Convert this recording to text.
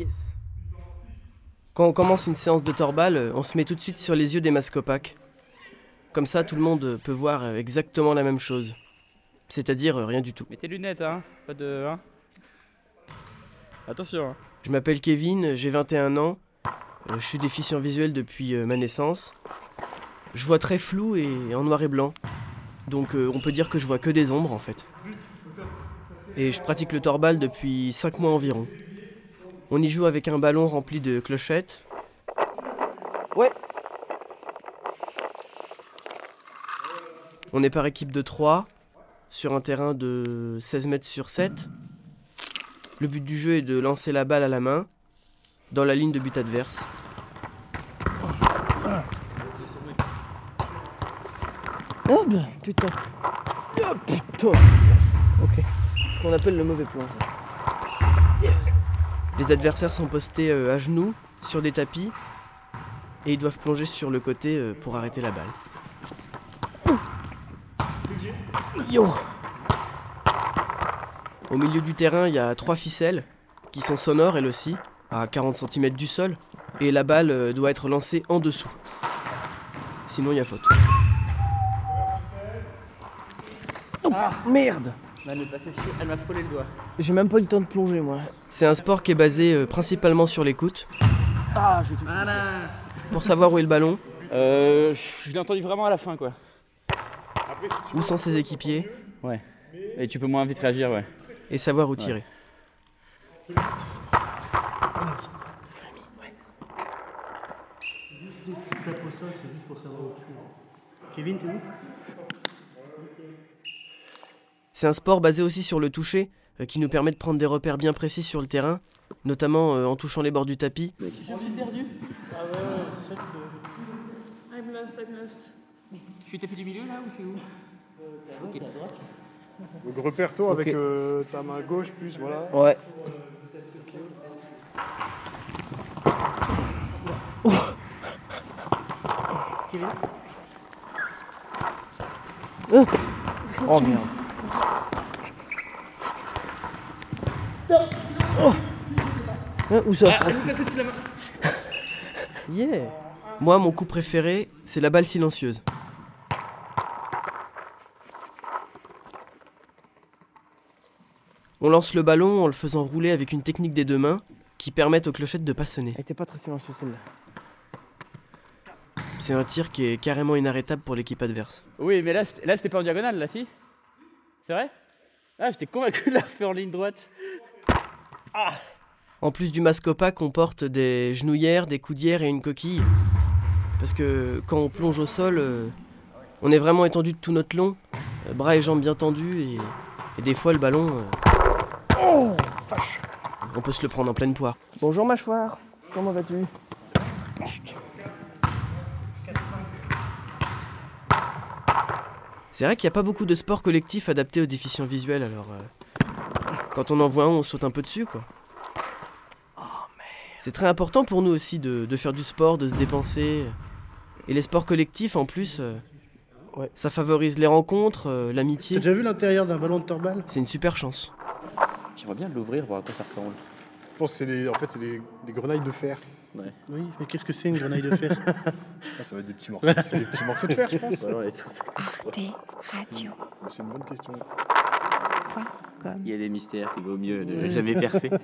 Yes. Quand on commence une séance de torbal, euh, on se met tout de suite sur les yeux des masques opaques. Comme ça, tout le monde peut voir euh, exactement la même chose. C'est-à-dire euh, rien du tout. Mets tes lunettes, hein. Pas de. Hein. Attention. Hein. Je m'appelle Kevin, j'ai 21 ans. Euh, Je suis déficient visuel depuis euh, ma naissance. Je vois très flou et en noir et blanc. Donc euh, on peut dire que je vois que des ombres en fait. Et je pratique le torbal depuis 5 mois environ. On y joue avec un ballon rempli de clochettes. Ouais. On est par équipe de 3 sur un terrain de 16 mètres sur 7. Le but du jeu est de lancer la balle à la main dans la ligne de but adverse. Oh bah, putain. Oh putain. Ok. C'est ce qu'on appelle le mauvais plan. ça. Yes. Les adversaires sont postés euh, à genoux sur des tapis et ils doivent plonger sur le côté euh, pour arrêter la balle. Yo. Au milieu du terrain, il y a trois ficelles qui sont sonores elles aussi, à 40 cm du sol, et la balle euh, doit être lancée en dessous. Sinon, il y a faute. Oh, merde Elle m'est passée sur- Elle m'a frôlé le doigt. J'ai même pas eu le temps de plonger, moi. C'est un sport qui est basé euh, principalement sur l'écoute. Ah, je touche. Voilà. Pour savoir où est le ballon, Euh. Je l'ai entendu vraiment à la fin, quoi. où sont ses équipiers, Ouais. Et tu peux moins vite réagir, ouais. et savoir où tirer. Kevin, t'es où? C'est un sport basé aussi sur le toucher, euh, qui nous permet de prendre des repères bien précis sur le terrain, notamment euh, en touchant les bords du tapis. Ah ouais, 7. I'm lost, I'm lost. Je suis tapis du milieu là ou je suis où? Donc repère-toi avec euh, ta main gauche plus, voilà. Ouais. Oh merde. Oh. Hein, où ça Yeah Moi, mon coup préféré, c'est la balle silencieuse. On lance le ballon en le faisant rouler avec une technique des deux mains qui permettent aux clochettes de pas sonner. Elle était pas très silencieuse celle-là. C'est un tir qui est carrément inarrêtable pour l'équipe adverse. Oui, mais là, c'était- là, c'était pas en diagonale, là, si? C'est vrai? Ah, j'étais convaincu de la refaire en ligne droite. En plus du masque opaque, on porte des genouillères, des coudières et une coquille. Parce que quand on plonge au sol, euh, on est vraiment étendu de tout notre long, euh, bras et jambes bien tendus, et, et des fois le ballon. euh, on peut se le prendre en pleine poire. Bonjour mâchoire, comment vas-tu? C'est vrai qu'il n'y a pas beaucoup de sports collectifs adaptés aux déficients visuels, alors euh, quand on en voit un, on saute un peu dessus, quoi. C'est très important pour nous aussi de, de faire du sport, de se dépenser. Et les sports collectifs, en plus, euh, ça favorise les rencontres, euh, T'as l'amitié. déjà vu l'intérieur d'un ballon de torbal? C'est une super chance. J'aimerais bien l'ouvrir, voir à quoi ça ressemble. Je pense que c'est des, en fait, c'est des, des grenailles de fer. Ouais. Oui, mais qu'est-ce que c'est une grenaille de fer? Ah, Ça va être des petits morceaux, de, des petits morceaux de fer, je pense. Arte Radio. C'est une bonne question. Il y a des mystères qu'il vaut mieux ne jamais percer.